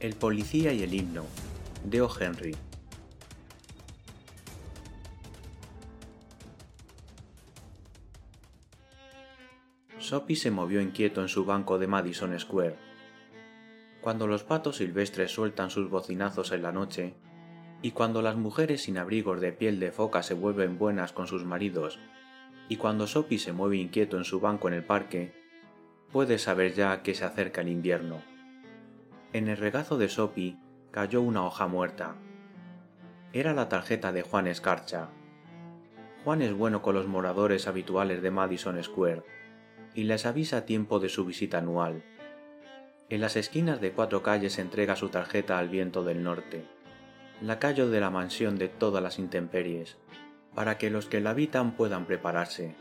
El policía y el himno, de O. Henry. Sophie se movió inquieto en su banco de Madison Square. Cuando los patos silvestres sueltan sus bocinazos en la noche, y cuando las mujeres sin abrigos de piel de foca se vuelven buenas con sus maridos, y cuando Sophie se mueve inquieto en su banco en el parque, puede saber ya que se acerca el invierno. En el regazo de Sophie cayó una hoja muerta. Era la tarjeta de Juan Escarcha. Juan es bueno con los moradores habituales de Madison Square y les avisa a tiempo de su visita anual. En las esquinas de cuatro calles entrega su tarjeta al viento del norte, lacayo de la mansión de todas las intemperies, para que los que la habitan puedan prepararse.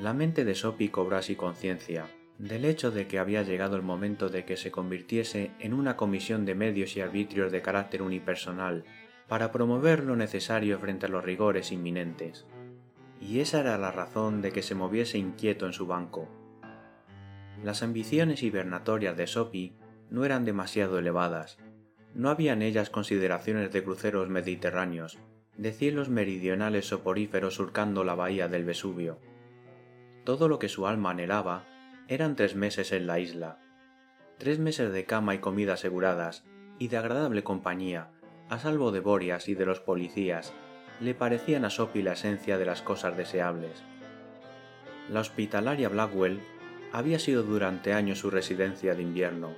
La mente de Sophie cobró así conciencia del hecho de que había llegado el momento de que se convirtiese en una comisión de medios y arbitrios de carácter unipersonal para promover lo necesario frente a los rigores inminentes. Y esa era la razón de que se moviese inquieto en su banco. Las ambiciones hibernatorias de Sophie no eran demasiado elevadas. No había en ellas consideraciones de cruceros mediterráneos, de cielos meridionales soporíferos surcando la bahía del Vesubio. Todo lo que su alma anhelaba eran tres meses en la isla. Tres meses de cama y comida aseguradas, y de agradable compañía, a salvo de Borias y de los policías, le parecían a Sophie la esencia de las cosas deseables. La hospitalaria Blackwell había sido durante años su residencia de invierno.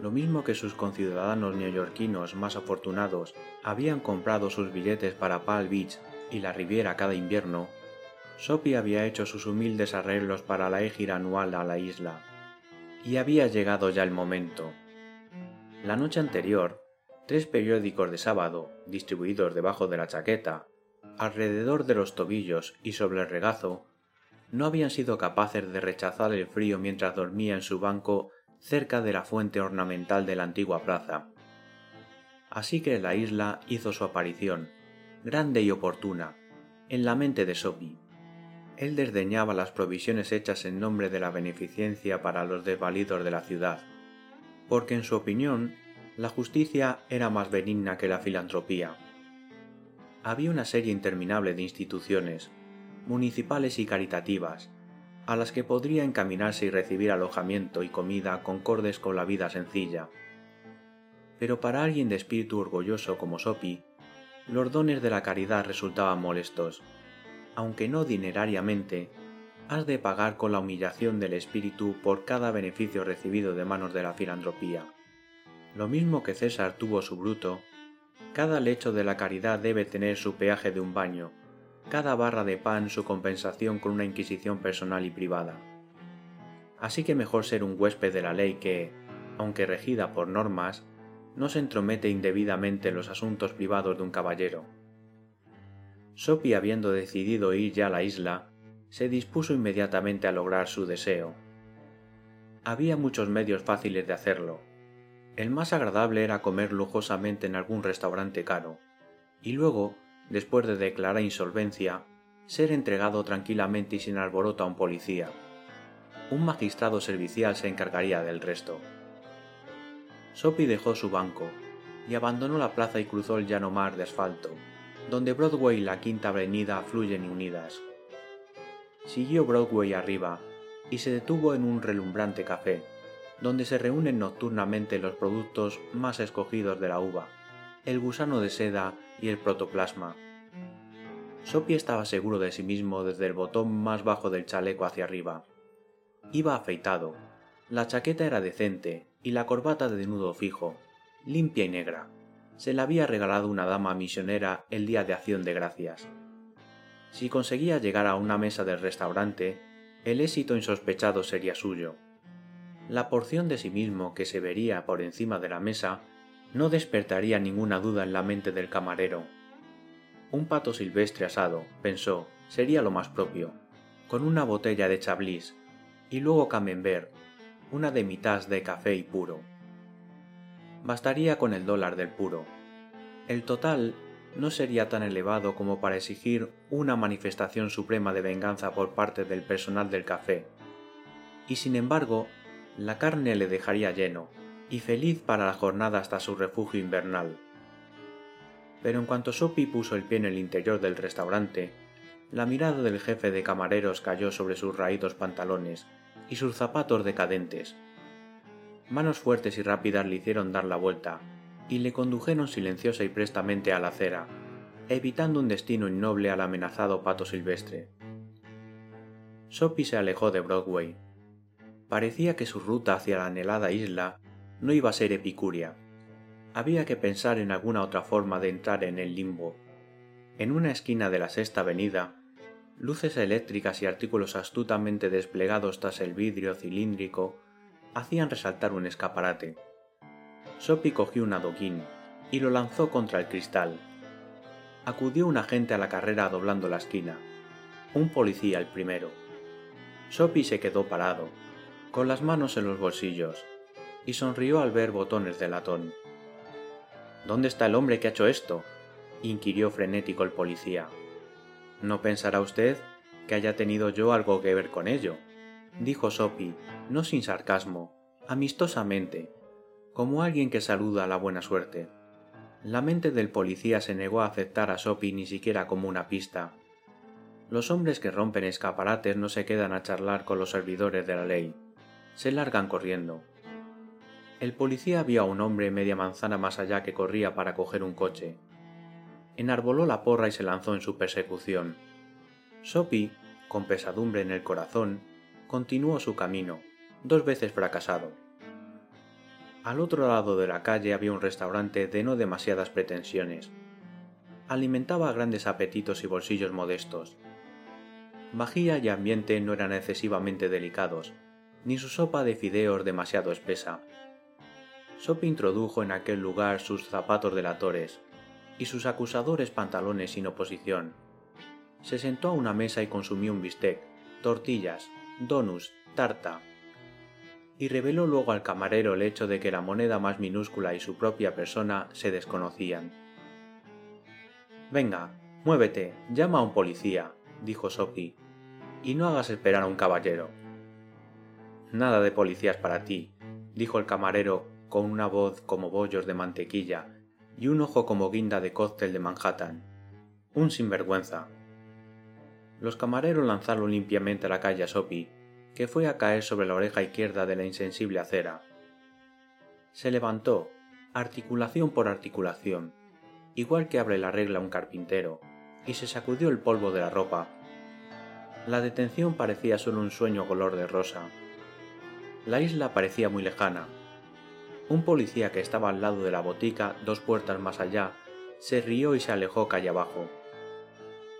Lo mismo que sus conciudadanos neoyorquinos más afortunados habían comprado sus billetes para Palm Beach y la Riviera cada invierno, Sophie había hecho sus humildes arreglos para la égira anual a la isla. Y había llegado ya el momento. La noche anterior, tres periódicos de sábado, distribuidos debajo de la chaqueta, alrededor de los tobillos y sobre el regazo, no habían sido capaces de rechazar el frío mientras dormía en su banco cerca de la fuente ornamental de la antigua plaza. Así que la isla hizo su aparición, grande y oportuna, en la mente de Sophie. Él desdeñaba las provisiones hechas en nombre de la beneficencia para los desvalidos de la ciudad, porque en su opinión la justicia era más benigna que la filantropía. Había una serie interminable de instituciones, municipales y caritativas, a las que podría encaminarse y recibir alojamiento y comida concordes con la vida sencilla. Pero para alguien de espíritu orgulloso como Sopi, los dones de la caridad resultaban molestos aunque no dinerariamente, has de pagar con la humillación del espíritu por cada beneficio recibido de manos de la filantropía. Lo mismo que César tuvo su bruto, cada lecho de la caridad debe tener su peaje de un baño, cada barra de pan su compensación con una inquisición personal y privada. Así que mejor ser un huésped de la ley que, aunque regida por normas, no se entromete indebidamente en los asuntos privados de un caballero. Sophie, habiendo decidido ir ya a la isla, se dispuso inmediatamente a lograr su deseo. Había muchos medios fáciles de hacerlo. El más agradable era comer lujosamente en algún restaurante caro, y luego, después de declarar insolvencia, ser entregado tranquilamente y sin alboroto a un policía. Un magistrado servicial se encargaría del resto. Sophie dejó su banco y abandonó la plaza y cruzó el llano mar de asfalto, donde Broadway y la Quinta Avenida fluyen unidas. Siguió Broadway arriba y se detuvo en un relumbrante café, donde se reúnen nocturnamente los productos más escogidos de la uva, el gusano de seda y el protoplasma. Sophie estaba seguro de sí mismo desde el botón más bajo del chaleco hacia arriba. Iba afeitado, la chaqueta era decente y la corbata de nudo fijo, limpia y negra se la había regalado una dama misionera el día de acción de gracias. Si conseguía llegar a una mesa del restaurante, el éxito insospechado sería suyo. La porción de sí mismo que se vería por encima de la mesa no despertaría ninguna duda en la mente del camarero. Un pato silvestre asado, pensó, sería lo más propio, con una botella de chablis, y luego camembert, una de mitad de café y puro bastaría con el dólar del puro. El total no sería tan elevado como para exigir una manifestación suprema de venganza por parte del personal del café. Y sin embargo, la carne le dejaría lleno, y feliz para la jornada hasta su refugio invernal. Pero en cuanto Sophie puso el pie en el interior del restaurante, la mirada del jefe de camareros cayó sobre sus raídos pantalones y sus zapatos decadentes. Manos fuertes y rápidas le hicieron dar la vuelta y le condujeron silenciosa y prestamente a la acera, evitando un destino innoble al amenazado pato silvestre. Sophie se alejó de Broadway. Parecía que su ruta hacia la anhelada isla no iba a ser epicúrea. Había que pensar en alguna otra forma de entrar en el limbo. En una esquina de la Sexta Avenida, luces eléctricas y artículos astutamente desplegados tras el vidrio cilíndrico hacían resaltar un escaparate. Sophie cogió un adoquín y lo lanzó contra el cristal. Acudió un agente a la carrera doblando la esquina, un policía el primero. Sophie se quedó parado, con las manos en los bolsillos, y sonrió al ver botones de latón. ¿Dónde está el hombre que ha hecho esto? inquirió frenético el policía. No pensará usted que haya tenido yo algo que ver con ello, dijo Sophie, no sin sarcasmo, amistosamente, como alguien que saluda a la buena suerte. La mente del policía se negó a aceptar a Sophie ni siquiera como una pista. Los hombres que rompen escaparates no se quedan a charlar con los servidores de la ley, se largan corriendo. El policía vio a un hombre media manzana más allá que corría para coger un coche. Enarboló la porra y se lanzó en su persecución. Sophie, con pesadumbre en el corazón, continuó su camino, dos veces fracasado. Al otro lado de la calle había un restaurante de no demasiadas pretensiones. Alimentaba grandes apetitos y bolsillos modestos. Vajilla y ambiente no eran excesivamente delicados, ni su sopa de fideos demasiado espesa. Sophie introdujo en aquel lugar sus zapatos delatores y sus acusadores pantalones sin oposición. Se sentó a una mesa y consumió un bistec, tortillas, donuts, tarta. Y reveló luego al camarero el hecho de que la moneda más minúscula y su propia persona se desconocían. Venga, muévete, llama a un policía, dijo Sophie, y no hagas esperar a un caballero. Nada de policías para ti, dijo el camarero con una voz como bollos de mantequilla y un ojo como guinda de cóctel de Manhattan. Un sinvergüenza. Los camareros lanzaron limpiamente a la calle a Sophie, que fue a caer sobre la oreja izquierda de la insensible acera. Se levantó, articulación por articulación, igual que abre la regla un carpintero, y se sacudió el polvo de la ropa. La detención parecía solo un sueño color de rosa. La isla parecía muy lejana, un policía que estaba al lado de la botica, dos puertas más allá, se rió y se alejó calle abajo.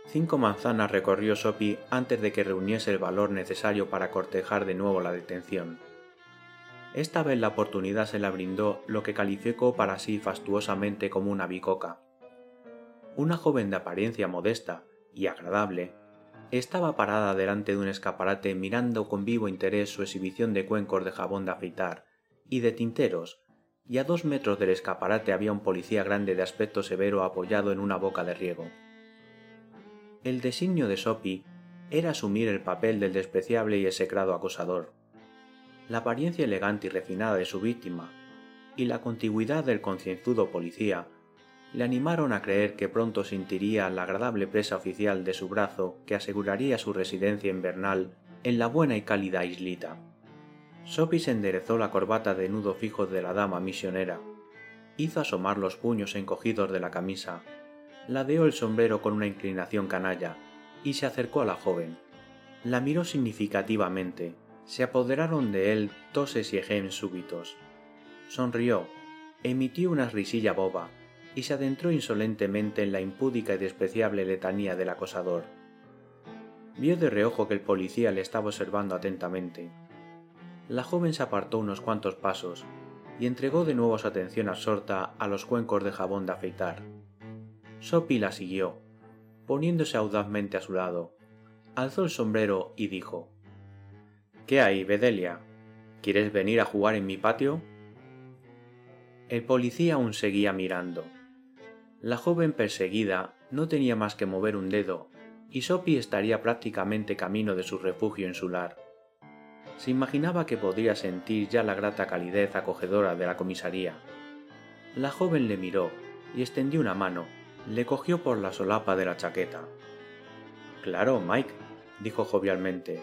Cinco manzanas recorrió Sophie antes de que reuniese el valor necesario para cortejar de nuevo la detención. Esta vez la oportunidad se la brindó lo que calificó para sí fastuosamente como una bicoca. Una joven de apariencia modesta y agradable estaba parada delante de un escaparate mirando con vivo interés su exhibición de cuencos de jabón de afeitar y de tinteros, y a dos metros del escaparate había un policía grande de aspecto severo apoyado en una boca de riego. El designio de Sophie era asumir el papel del despreciable y execrado acosador. La apariencia elegante y refinada de su víctima y la contigüidad del concienzudo policía le animaron a creer que pronto sentiría la agradable presa oficial de su brazo que aseguraría su residencia invernal en la buena y cálida islita. Sophie se enderezó la corbata de nudo fijo de la dama misionera, hizo asomar los puños encogidos de la camisa, ladeó el sombrero con una inclinación canalla y se acercó a la joven. La miró significativamente, se apoderaron de él toses y ejem súbitos. Sonrió, emitió una risilla boba y se adentró insolentemente en la impúdica y despreciable letanía del acosador. Vio de reojo que el policía le estaba observando atentamente la joven se apartó unos cuantos pasos y entregó de nuevo su atención absorta a los cuencos de jabón de afeitar. Sophie la siguió, poniéndose audazmente a su lado. Alzó el sombrero y dijo ¿Qué hay, Bedelia? ¿Quieres venir a jugar en mi patio? El policía aún seguía mirando. La joven perseguida no tenía más que mover un dedo, y Sophie estaría prácticamente camino de su refugio insular. Se imaginaba que podría sentir ya la grata calidez acogedora de la comisaría. La joven le miró y extendió una mano, le cogió por la solapa de la chaqueta. Claro, Mike, dijo jovialmente,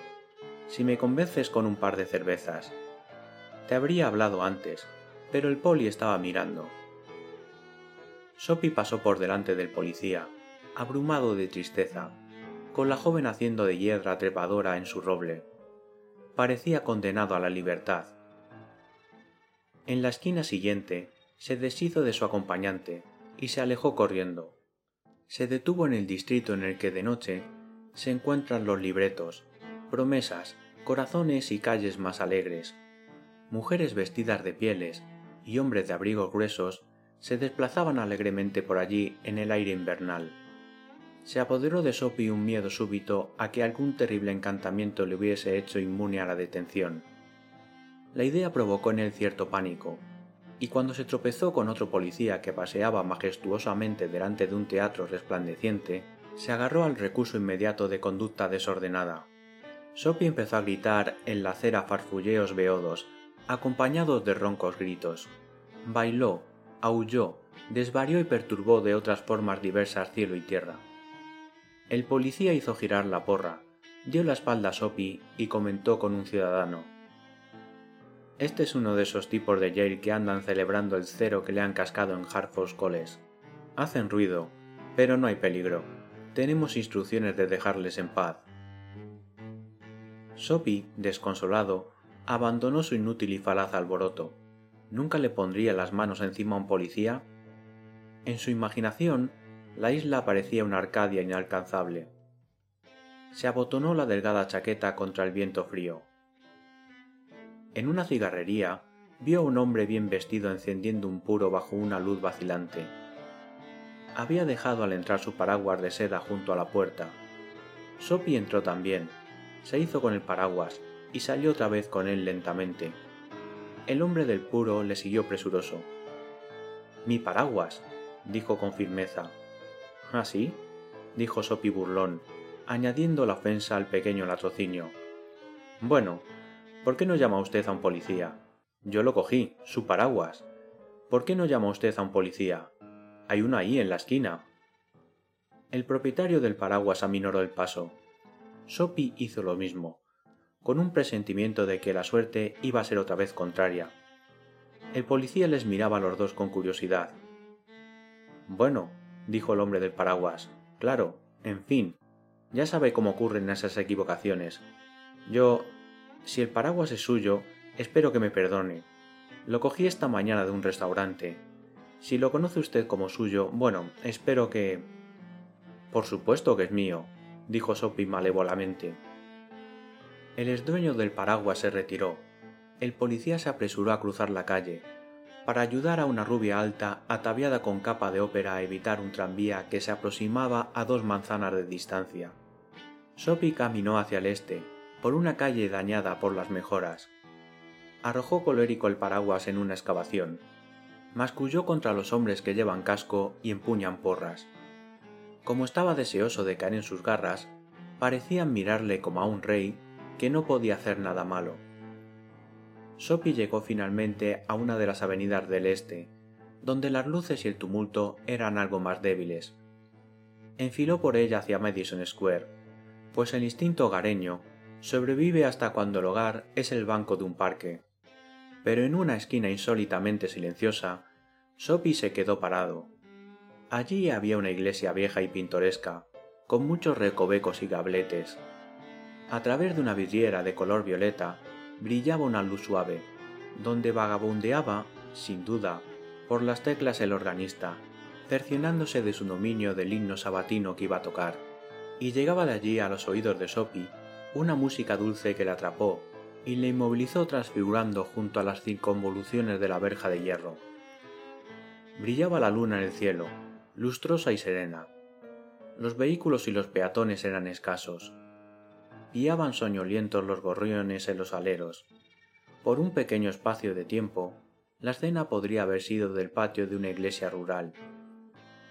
si me convences con un par de cervezas. Te habría hablado antes, pero el poli estaba mirando. Sophie pasó por delante del policía, abrumado de tristeza, con la joven haciendo de hiedra trepadora en su roble. Parecía condenado a la libertad. En la esquina siguiente se deshizo de su acompañante y se alejó corriendo. Se detuvo en el distrito en el que de noche se encuentran los libretos, promesas, corazones y calles más alegres. Mujeres vestidas de pieles y hombres de abrigos gruesos se desplazaban alegremente por allí en el aire invernal. Se apoderó de Sophie un miedo súbito a que algún terrible encantamiento le hubiese hecho inmune a la detención. La idea provocó en él cierto pánico, y cuando se tropezó con otro policía que paseaba majestuosamente delante de un teatro resplandeciente, se agarró al recurso inmediato de conducta desordenada. Sophie empezó a gritar en la acera farfulleos beodos, acompañados de roncos gritos. Bailó, aulló, desvarió y perturbó de otras formas diversas cielo y tierra. El policía hizo girar la porra, dio la espalda a Sophie y comentó con un ciudadano. Este es uno de esos tipos de Yale que andan celebrando el cero que le han cascado en Hartford College. Hacen ruido, pero no hay peligro. Tenemos instrucciones de dejarles en paz. Sophie, desconsolado, abandonó su inútil y falaz alboroto. ¿Nunca le pondría las manos encima a un policía? En su imaginación, la isla parecía una Arcadia inalcanzable. Se abotonó la delgada chaqueta contra el viento frío. En una cigarrería vio a un hombre bien vestido encendiendo un puro bajo una luz vacilante había dejado al entrar su paraguas de seda junto a la puerta. Sophie entró también, se hizo con el paraguas y salió otra vez con él lentamente. El hombre del puro le siguió presuroso. Mi paraguas, dijo con firmeza. ¿Ah, sí? dijo Sophie burlón, añadiendo la ofensa al pequeño latrocinio. Bueno, ¿por qué no llama usted a un policía? Yo lo cogí, su paraguas. ¿Por qué no llama usted a un policía? Hay uno ahí en la esquina. El propietario del paraguas aminoró el paso. Sopi hizo lo mismo, con un presentimiento de que la suerte iba a ser otra vez contraria. El policía les miraba a los dos con curiosidad. Bueno, dijo el hombre del paraguas, claro, en fin, ya sabe cómo ocurren esas equivocaciones. Yo, si el paraguas es suyo, espero que me perdone. Lo cogí esta mañana de un restaurante si lo conoce usted como suyo, bueno, espero que... Por supuesto que es mío, dijo Sophie malévolamente. El exdueño del paraguas se retiró. El policía se apresuró a cruzar la calle, para ayudar a una rubia alta ataviada con capa de ópera a evitar un tranvía que se aproximaba a dos manzanas de distancia. Sophie caminó hacia el este, por una calle dañada por las mejoras. Arrojó colérico el paraguas en una excavación masculló contra los hombres que llevan casco y empuñan porras. Como estaba deseoso de caer en sus garras, parecían mirarle como a un rey que no podía hacer nada malo. Sophie llegó finalmente a una de las avenidas del este, donde las luces y el tumulto eran algo más débiles. Enfiló por ella hacia Madison Square, pues el instinto hogareño sobrevive hasta cuando el hogar es el banco de un parque pero en una esquina insólitamente silenciosa, Sophie se quedó parado. Allí había una iglesia vieja y pintoresca, con muchos recovecos y gabletes. A través de una vidriera de color violeta brillaba una luz suave, donde vagabundeaba, sin duda, por las teclas el organista, cercionándose de su dominio del himno sabatino que iba a tocar, y llegaba de allí a los oídos de Sophie una música dulce que la atrapó y le inmovilizó transfigurando junto a las circunvoluciones de la verja de hierro. Brillaba la luna en el cielo, lustrosa y serena. Los vehículos y los peatones eran escasos. Guiaban soñolientos los gorriones en los aleros. Por un pequeño espacio de tiempo, la escena podría haber sido del patio de una iglesia rural.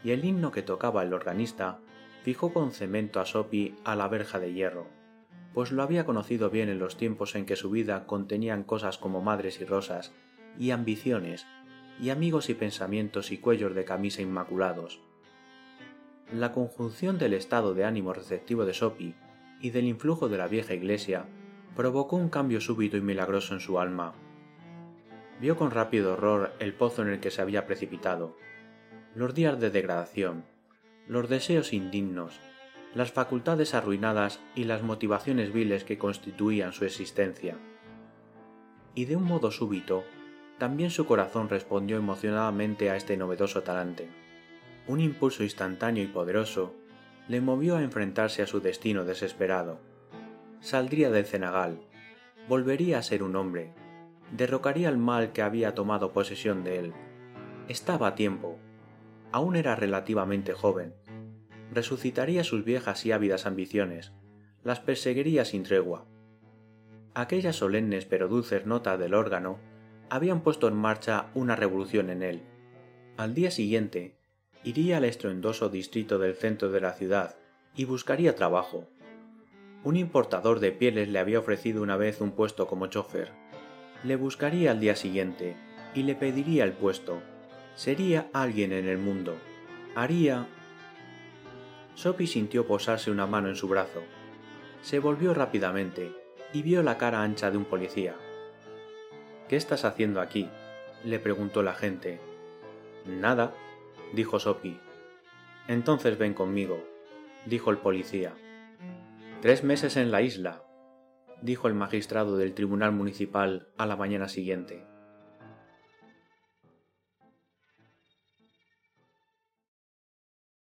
Y el himno que tocaba el organista fijó con cemento a Sopi a la verja de hierro pues lo había conocido bien en los tiempos en que su vida contenían cosas como madres y rosas, y ambiciones, y amigos y pensamientos y cuellos de camisa inmaculados. La conjunción del estado de ánimo receptivo de Sophie y del influjo de la vieja iglesia provocó un cambio súbito y milagroso en su alma. Vio con rápido horror el pozo en el que se había precipitado, los días de degradación, los deseos indignos, las facultades arruinadas y las motivaciones viles que constituían su existencia. Y de un modo súbito, también su corazón respondió emocionadamente a este novedoso talante. Un impulso instantáneo y poderoso le movió a enfrentarse a su destino desesperado. Saldría del cenagal, volvería a ser un hombre, derrocaría el mal que había tomado posesión de él. Estaba a tiempo. Aún era relativamente joven. Resucitaría sus viejas y ávidas ambiciones, las perseguiría sin tregua. Aquellas solemnes pero dulces notas del órgano habían puesto en marcha una revolución en él. Al día siguiente, iría al estruendoso distrito del centro de la ciudad y buscaría trabajo. Un importador de pieles le había ofrecido una vez un puesto como chofer. Le buscaría al día siguiente y le pediría el puesto. Sería alguien en el mundo. Haría... Sophie sintió posarse una mano en su brazo. Se volvió rápidamente y vio la cara ancha de un policía. ¿Qué estás haciendo aquí? le preguntó la gente. Nada, dijo Sophie. Entonces ven conmigo, dijo el policía. Tres meses en la isla, dijo el magistrado del Tribunal Municipal a la mañana siguiente.